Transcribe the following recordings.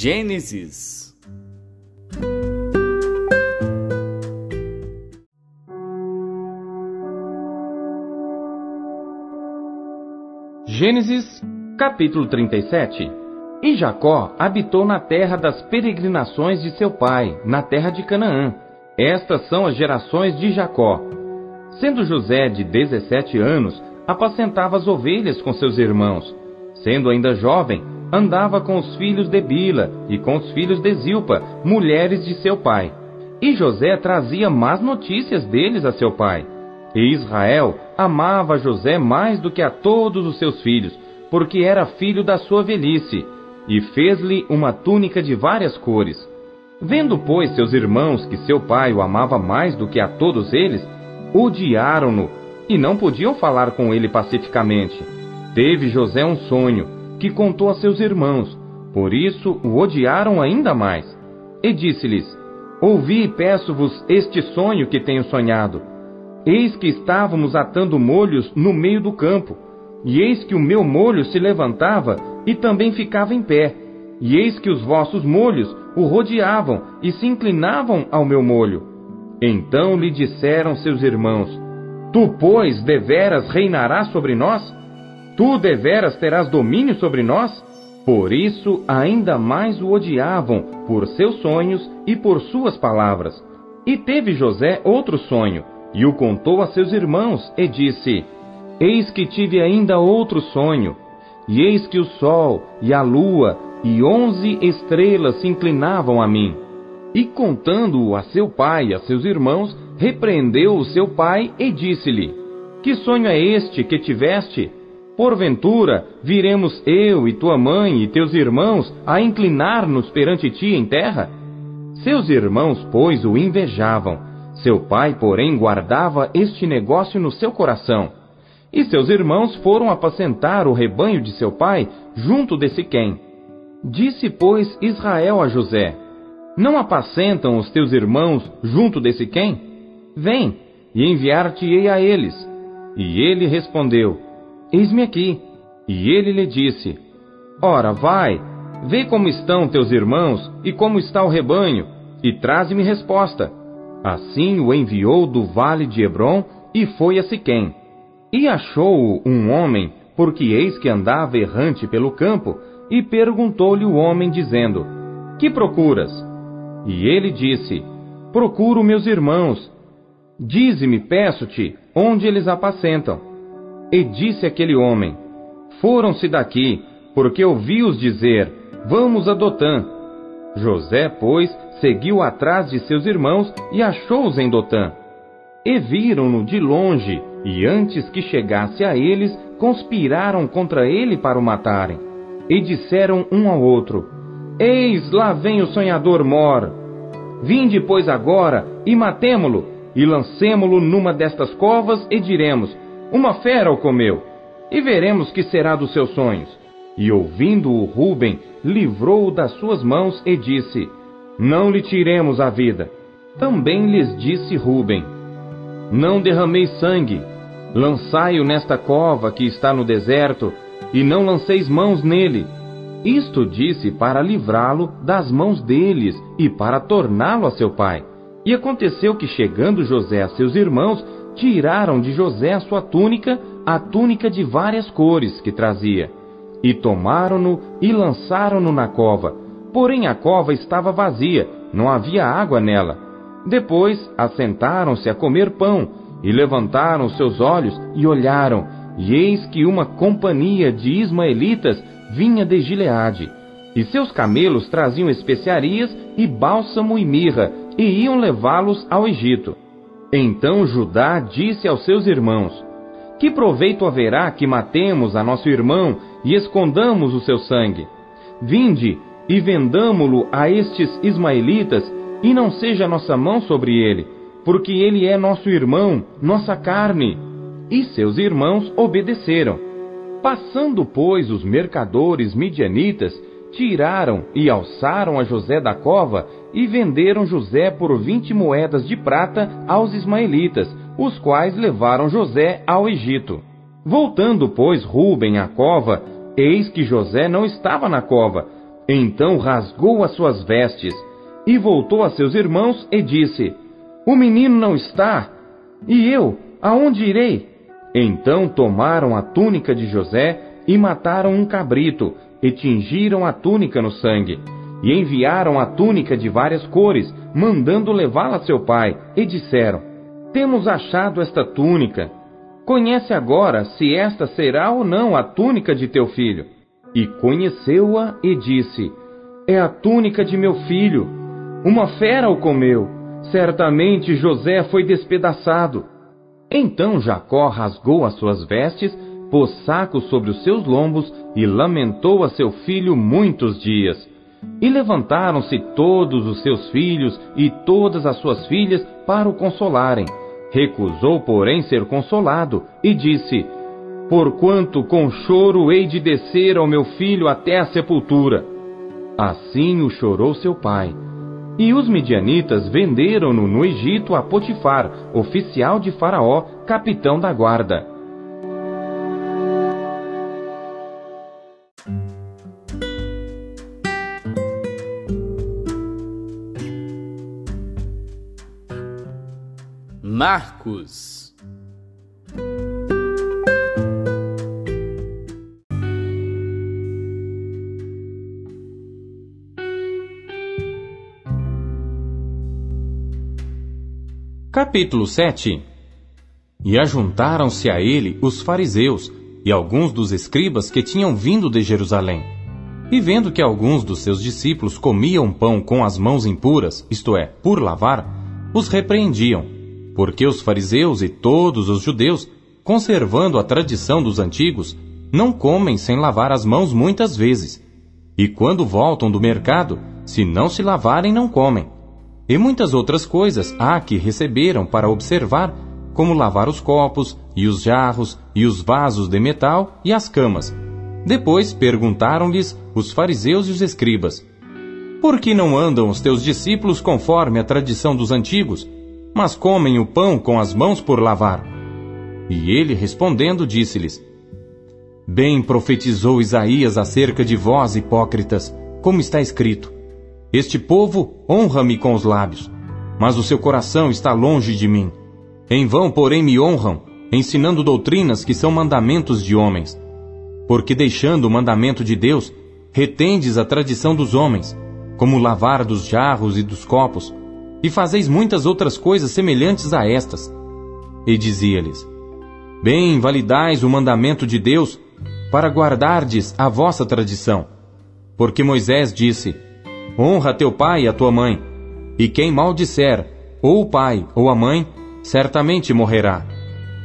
Gênesis Gênesis, capítulo 37 E Jacó habitou na terra das peregrinações de seu pai, na terra de Canaã. Estas são as gerações de Jacó. Sendo José de 17 anos, apacentava as ovelhas com seus irmãos. Sendo ainda jovem, andava com os filhos de Bila e com os filhos de Zilpa, mulheres de seu pai. E José trazia más notícias deles a seu pai. E Israel amava José mais do que a todos os seus filhos, porque era filho da sua velhice, e fez-lhe uma túnica de várias cores. Vendo, pois, seus irmãos que seu pai o amava mais do que a todos eles, odiaram-no e não podiam falar com ele pacificamente. Teve José um sonho, que contou a seus irmãos, por isso o odiaram ainda mais. E disse-lhes: Ouvi e peço-vos este sonho que tenho sonhado. Eis que estávamos atando molhos no meio do campo, e eis que o meu molho se levantava e também ficava em pé, e eis que os vossos molhos o rodeavam e se inclinavam ao meu molho. Então lhe disseram seus irmãos: Tu, pois, deveras reinarás sobre nós? Tu deveras terás domínio sobre nós? Por isso ainda mais o odiavam por seus sonhos e por suas palavras. E teve José outro sonho, e o contou a seus irmãos, e disse: Eis que tive ainda outro sonho, e eis que o sol e a lua e onze estrelas se inclinavam a mim. E contando-o a seu pai e a seus irmãos, repreendeu o seu pai e disse-lhe: Que sonho é este que tiveste? Porventura, viremos eu e tua mãe e teus irmãos a inclinar-nos perante ti em terra? Seus irmãos, pois, o invejavam seu pai, porém, guardava este negócio no seu coração. E seus irmãos foram apacentar o rebanho de seu pai junto de Siquém. Disse, pois, Israel a José: Não apacentam os teus irmãos junto de Siquém? Vem, e enviar-te-ei a eles. E ele respondeu: Eis-me aqui. E ele lhe disse: Ora, vai, vê como estão teus irmãos e como está o rebanho, e traze-me resposta. Assim o enviou do vale de Hebron e foi a Siquém. E achou-o um homem, porque eis que andava errante pelo campo, e perguntou-lhe o homem, dizendo: Que procuras? E ele disse: Procuro meus irmãos. Dize-me, peço-te, onde eles apacentam. E disse aquele homem: Foram-se daqui, porque ouvi-os dizer: Vamos a Dotã. José, pois, seguiu atrás de seus irmãos e achou-os em Dotã. E viram-no de longe, e antes que chegasse a eles, conspiraram contra ele para o matarem. E disseram um ao outro: Eis lá vem o sonhador Mor. Vinde, pois, agora, e matemo-lo, e lancemo-lo numa destas covas, e diremos: Uma fera o comeu, e veremos que será dos seus sonhos. E ouvindo-o Ruben, livrou-o das suas mãos e disse: não lhe tiremos a vida. Também lhes disse Ruben: Não derramei sangue, lançai-o nesta cova que está no deserto, e não lanceis mãos nele. Isto disse para livrá-lo das mãos deles e para torná-lo a seu pai. E aconteceu que, chegando José a seus irmãos, tiraram de José a sua túnica, a túnica de várias cores que trazia, e tomaram-no e lançaram-no na cova Porém a cova estava vazia, não havia água nela. Depois assentaram-se a comer pão, e levantaram seus olhos e olharam, e eis que uma companhia de ismaelitas vinha de Gileade. E seus camelos traziam especiarias e bálsamo e mirra, e iam levá-los ao Egito. Então Judá disse aos seus irmãos: Que proveito haverá que matemos a nosso irmão e escondamos o seu sangue? Vinde, e vendamo-lo a estes ismaelitas, e não seja nossa mão sobre ele, porque ele é nosso irmão, nossa carne. E seus irmãos obedeceram. Passando, pois, os mercadores midianitas, tiraram e alçaram a José da cova e venderam José por vinte moedas de prata aos ismaelitas, os quais levaram José ao Egito. Voltando, pois, Ruben à cova, eis que José não estava na cova, Então rasgou as suas vestes e voltou a seus irmãos e disse: O menino não está, e eu, aonde irei? Então tomaram a túnica de José e mataram um cabrito, e tingiram a túnica no sangue. E enviaram a túnica de várias cores, mandando levá-la a seu pai, e disseram: Temos achado esta túnica. Conhece agora se esta será ou não a túnica de teu filho. E conheceu-a e disse: É a túnica de meu filho. Uma fera o comeu. Certamente José foi despedaçado. Então Jacó rasgou as suas vestes, pôs saco sobre os seus lombos e lamentou a seu filho muitos dias. E levantaram-se todos os seus filhos e todas as suas filhas para o consolarem. Recusou, porém, ser consolado e disse: Porquanto com choro hei de descer ao meu filho até a sepultura. Assim o chorou seu pai. E os midianitas venderam-no no Egito a Potifar, oficial de Faraó, capitão da guarda. Marcos Capítulo 7 E ajuntaram-se a ele os fariseus e alguns dos escribas que tinham vindo de Jerusalém. E vendo que alguns dos seus discípulos comiam pão com as mãos impuras, isto é, por lavar, os repreendiam, porque os fariseus e todos os judeus, conservando a tradição dos antigos, não comem sem lavar as mãos muitas vezes. E quando voltam do mercado, se não se lavarem, não comem. E muitas outras coisas há que receberam para observar, como lavar os copos, e os jarros, e os vasos de metal, e as camas. Depois perguntaram-lhes os fariseus e os escribas: Por que não andam os teus discípulos conforme a tradição dos antigos, mas comem o pão com as mãos por lavar? E ele respondendo disse-lhes: Bem profetizou Isaías acerca de vós, hipócritas, como está escrito: este povo honra-me com os lábios, mas o seu coração está longe de mim. Em vão, porém, me honram, ensinando doutrinas que são mandamentos de homens. Porque deixando o mandamento de Deus, retendes a tradição dos homens, como o lavar dos jarros e dos copos, e fazeis muitas outras coisas semelhantes a estas. E dizia-lhes: Bem validais o mandamento de Deus, para guardardes a vossa tradição. Porque Moisés disse: Honra teu pai e a tua mãe. E quem maldisser, ou o pai ou a mãe, certamente morrerá.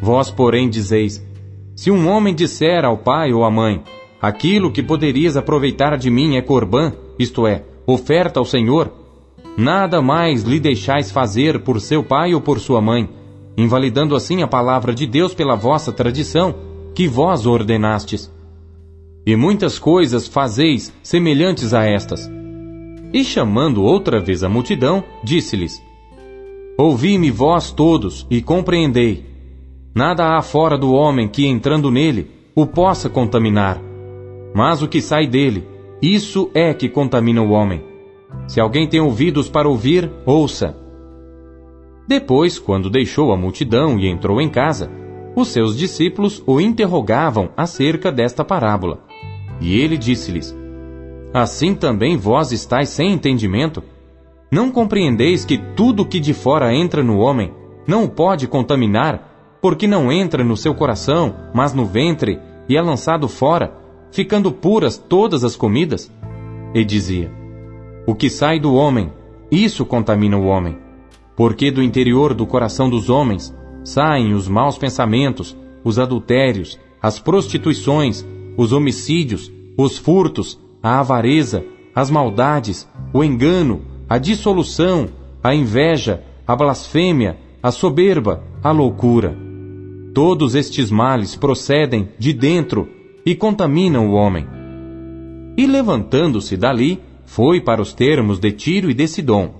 Vós, porém, dizeis: Se um homem disser ao pai ou à mãe, aquilo que poderias aproveitar de mim é corbã, isto é, oferta ao Senhor, nada mais lhe deixais fazer por seu pai ou por sua mãe, invalidando assim a palavra de Deus pela vossa tradição, que vós ordenastes. E muitas coisas fazeis semelhantes a estas. E chamando outra vez a multidão, disse-lhes: Ouvi-me vós todos e compreendei. Nada há fora do homem que, entrando nele, o possa contaminar. Mas o que sai dele, isso é que contamina o homem. Se alguém tem ouvidos para ouvir, ouça. Depois, quando deixou a multidão e entrou em casa, os seus discípulos o interrogavam acerca desta parábola. E ele disse-lhes: assim também vós estáis sem entendimento? Não compreendeis que tudo que de fora entra no homem não o pode contaminar, porque não entra no seu coração, mas no ventre, e é lançado fora, ficando puras todas as comidas? E dizia: O que sai do homem, isso contamina o homem. Porque do interior do coração dos homens saem os maus pensamentos, os adultérios, as prostituições, os homicídios, os furtos, a avareza, as maldades, o engano, a dissolução, a inveja, a blasfêmia, a soberba, a loucura. Todos estes males procedem de dentro e contaminam o homem. E levantando-se dali, foi para os termos de Tiro e de Sidom.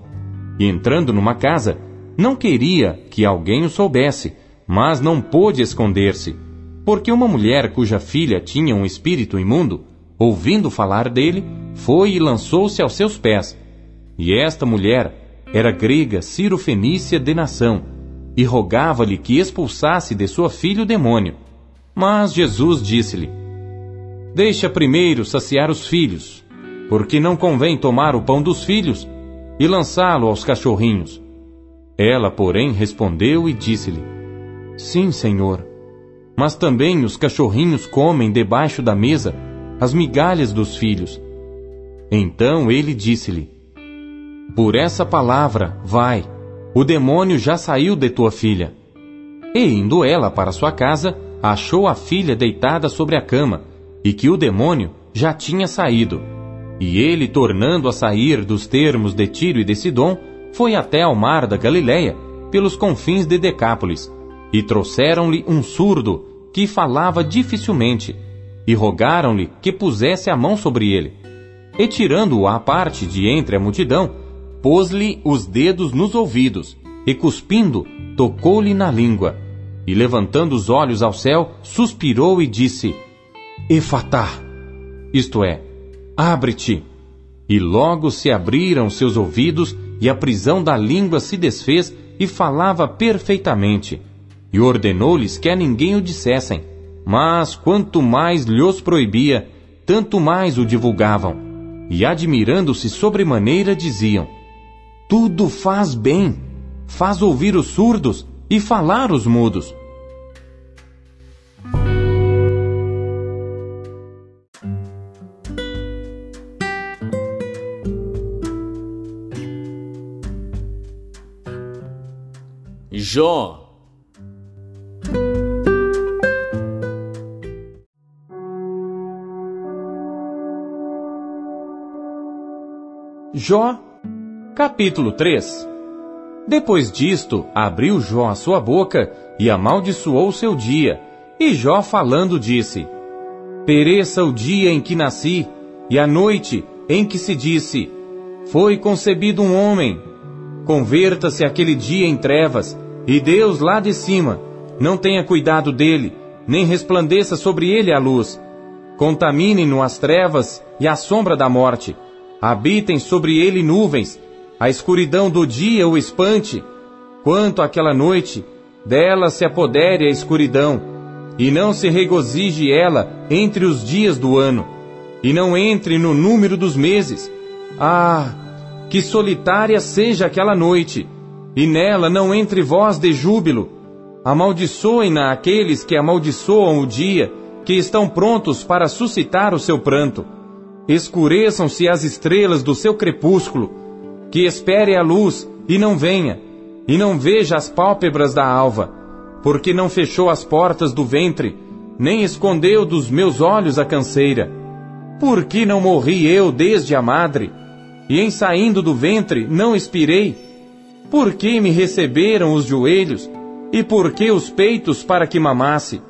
E entrando numa casa, não queria que alguém o soubesse, mas não pôde esconder-se, porque uma mulher cuja filha tinha um espírito imundo ouvindo falar dele, foi e lançou-se aos seus pés. E esta mulher era grega Ciro-Fenícia de nação, e rogava-lhe que expulsasse de sua filha o demônio. Mas Jesus disse-lhe: Deixa primeiro saciar os filhos, porque não convém tomar o pão dos filhos e lançá-lo aos cachorrinhos. Ela, porém, respondeu e disse-lhe: Sim, Senhor. Mas também os cachorrinhos comem debaixo da mesa as migalhas dos filhos. Então ele disse-lhe: Por essa palavra, vai, o demônio já saiu de tua filha. E indo ela para sua casa, achou a filha deitada sobre a cama, e que o demônio já tinha saído. E ele, tornando a sair dos termos de Tiro e de Sidom, foi até ao mar da Galiléia, pelos confins de Decápolis, e trouxeram-lhe um surdo, que falava dificilmente, e rogaram-lhe que pusesse a mão sobre ele. E tirando-o à parte de entre a multidão, pôs-lhe os dedos nos ouvidos, e cuspindo, tocou-lhe na língua. E levantando os olhos ao céu, suspirou e disse: Efatá, isto é, Abre-te! E logo se abriram seus ouvidos, e a prisão da língua se desfez, e falava perfeitamente. E ordenou-lhes que a ninguém o dissessem. Mas quanto mais lhos proibia, tanto mais o divulgavam. E admirando-se sobremaneira, diziam: Tudo faz bem, faz ouvir os surdos e falar os mudos. Jó. Jó, capítulo 3 Depois disto, abriu Jó a sua boca e amaldiçoou seu dia. E Jó falando disse: Pereça o dia em que nasci, e a noite em que se disse: Foi concebido um homem. Converta-se aquele dia em trevas, e Deus lá de cima não tenha cuidado dele, nem resplandeça sobre ele a luz. Contaminem-no as trevas e a sombra da morte. Habitem sobre ele nuvens, a escuridão do dia o espante. Quanto àquela noite, dela se apodere a escuridão, e não se regozije ela entre os dias do ano, e não entre no número dos meses. Ah, que solitária seja aquela noite, e nela não entre voz de júbilo. Amaldiçoem-na aqueles que amaldiçoam o dia, que estão prontos para suscitar o seu pranto. Escureçam-se as estrelas do seu crepúsculo, que espere a luz e não venha, e não veja as pálpebras da alva, porque não fechou as portas do ventre, nem escondeu dos meus olhos a canseira. Por que não morri eu desde a madre? E em saindo do ventre não expirei, por que me receberam os joelhos, e por que os peitos para que mamasse?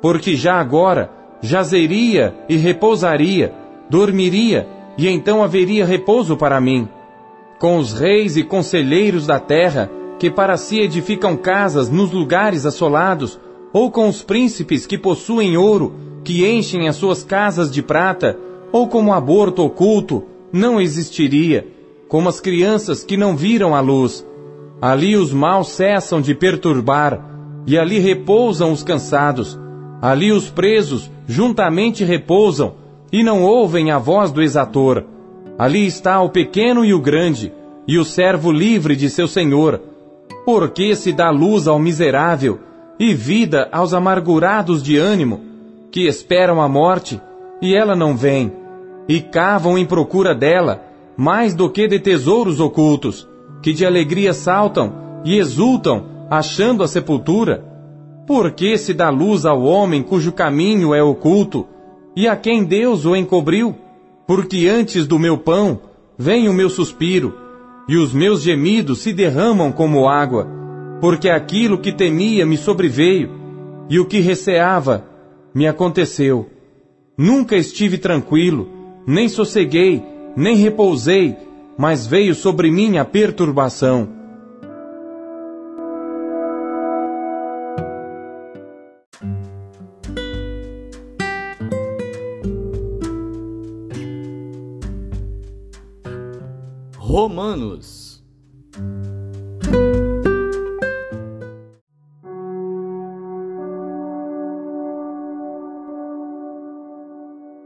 Porque já agora jazeria e repousaria, dormiria, e então haveria repouso para mim. Com os reis e conselheiros da terra, que para si edificam casas nos lugares assolados, ou com os príncipes que possuem ouro, que enchem as suas casas de prata, ou como aborto oculto, não existiria como as crianças que não viram a luz. Ali os maus cessam de perturbar, e ali repousam os cansados. Ali os presos juntamente repousam, e não ouvem a voz do exator. Ali está o pequeno e o grande, e o servo livre de seu senhor. Porque se dá luz ao miserável, e vida aos amargurados de ânimo, que esperam a morte, e ela não vem, e cavam em procura dela, mais do que de tesouros ocultos, que de alegria saltam e exultam, achando a sepultura? Por que se dá luz ao homem cujo caminho é oculto, e a quem Deus o encobriu? Porque antes do meu pão vem o meu suspiro, e os meus gemidos se derramam como água, porque aquilo que temia me sobreveio, e o que receava me aconteceu. Nunca estive tranquilo, nem sosseguei, nem repousei, mas veio sobre mim a perturbação. Romanos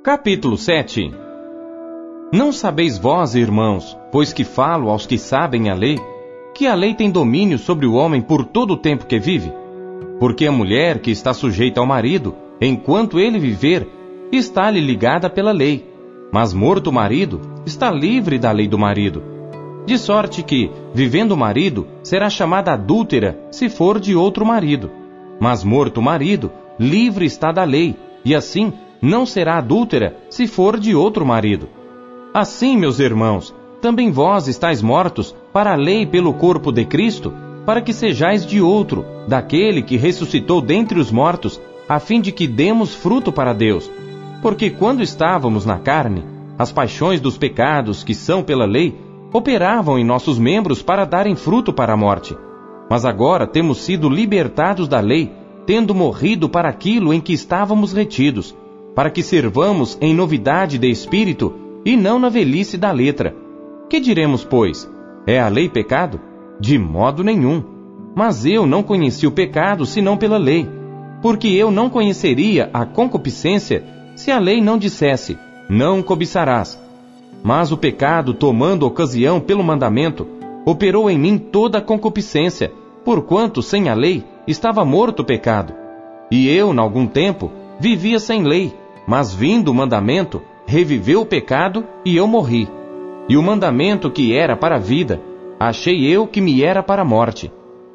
Capítulo 7 não sabeis vós, irmãos, pois que falo aos que sabem a lei, que a lei tem domínio sobre o homem por todo o tempo que vive? Porque a mulher que está sujeita ao marido, enquanto ele viver, está-lhe ligada pela lei, mas morto o marido, está livre da lei do marido. De sorte que, vivendo o marido, será chamada adúltera se for de outro marido. Mas morto o marido, livre está da lei, e assim não será adúltera se for de outro marido. Assim, meus irmãos, também vós estáis mortos para a lei pelo corpo de Cristo, para que sejais de outro, daquele que ressuscitou dentre os mortos, a fim de que demos fruto para Deus. Porque quando estávamos na carne, as paixões dos pecados que são pela lei operavam em nossos membros para darem fruto para a morte. Mas agora temos sido libertados da lei, tendo morrido para aquilo em que estávamos retidos para que servamos em novidade de espírito e não na velhice da letra. Que diremos, pois? É a lei pecado? De modo nenhum. Mas eu não conheci o pecado senão pela lei, porque eu não conheceria a concupiscência se a lei não dissesse: Não cobiçarás. Mas o pecado, tomando ocasião pelo mandamento, operou em mim toda a concupiscência, porquanto sem a lei estava morto o pecado. E eu, em algum tempo, vivia sem lei, mas vindo o mandamento, reviveu o pecado e eu morri. E o mandamento que era para a vida, achei eu que me era para a morte.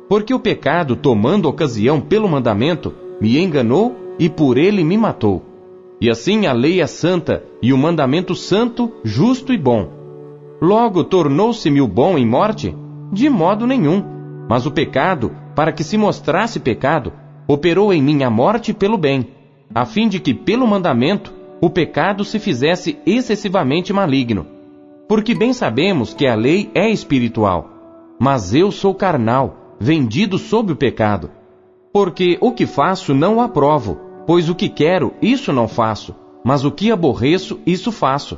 Porque o pecado, tomando ocasião pelo mandamento, me enganou e por ele me matou. E assim a lei é santa e o mandamento santo, justo e bom. Logo tornou-se-me o bom em morte? De modo nenhum. Mas o pecado, para que se mostrasse pecado, operou em mim a morte pelo bem a fim de que, pelo mandamento, o pecado se fizesse excessivamente maligno. Porque bem sabemos que a lei é espiritual, mas eu sou carnal, vendido sob o pecado. Porque o que faço não aprovo, pois o que quero, isso não faço, mas o que aborreço, isso faço.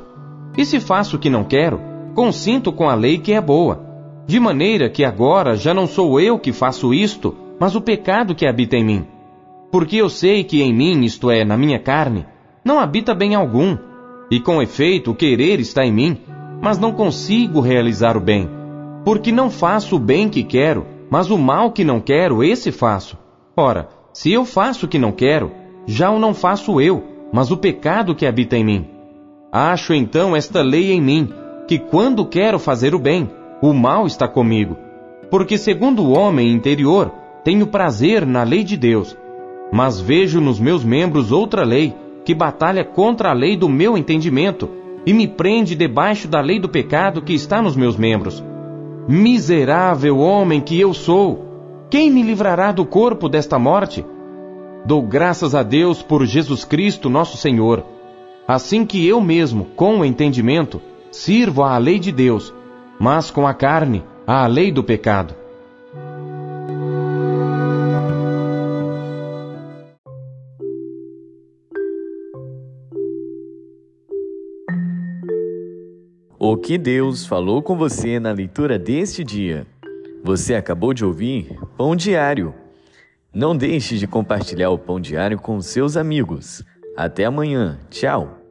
E se faço o que não quero, consinto com a lei que é boa. De maneira que agora já não sou eu que faço isto, mas o pecado que habita em mim. Porque eu sei que em mim, isto é, na minha carne, não habita bem algum, e com efeito o querer está em mim, mas não consigo realizar o bem. Porque não faço o bem que quero, mas o mal que não quero, esse faço. Ora, se eu faço o que não quero, já o não faço eu, mas o pecado que habita em mim. Acho então esta lei em mim, que quando quero fazer o bem, o mal está comigo. Porque segundo o homem interior, tenho prazer na lei de Deus, mas vejo nos meus membros outra lei, que batalha contra a lei do meu entendimento e me prende debaixo da lei do pecado que está nos meus membros. Miserável homem que eu sou! Quem me livrará do corpo desta morte? Dou graças a Deus por Jesus Cristo, nosso Senhor. Assim que eu mesmo, com o entendimento, sirvo à lei de Deus, mas com a carne, à lei do pecado. O que Deus falou com você na leitura deste dia? Você acabou de ouvir Pão Diário. Não deixe de compartilhar o Pão Diário com seus amigos. Até amanhã. Tchau.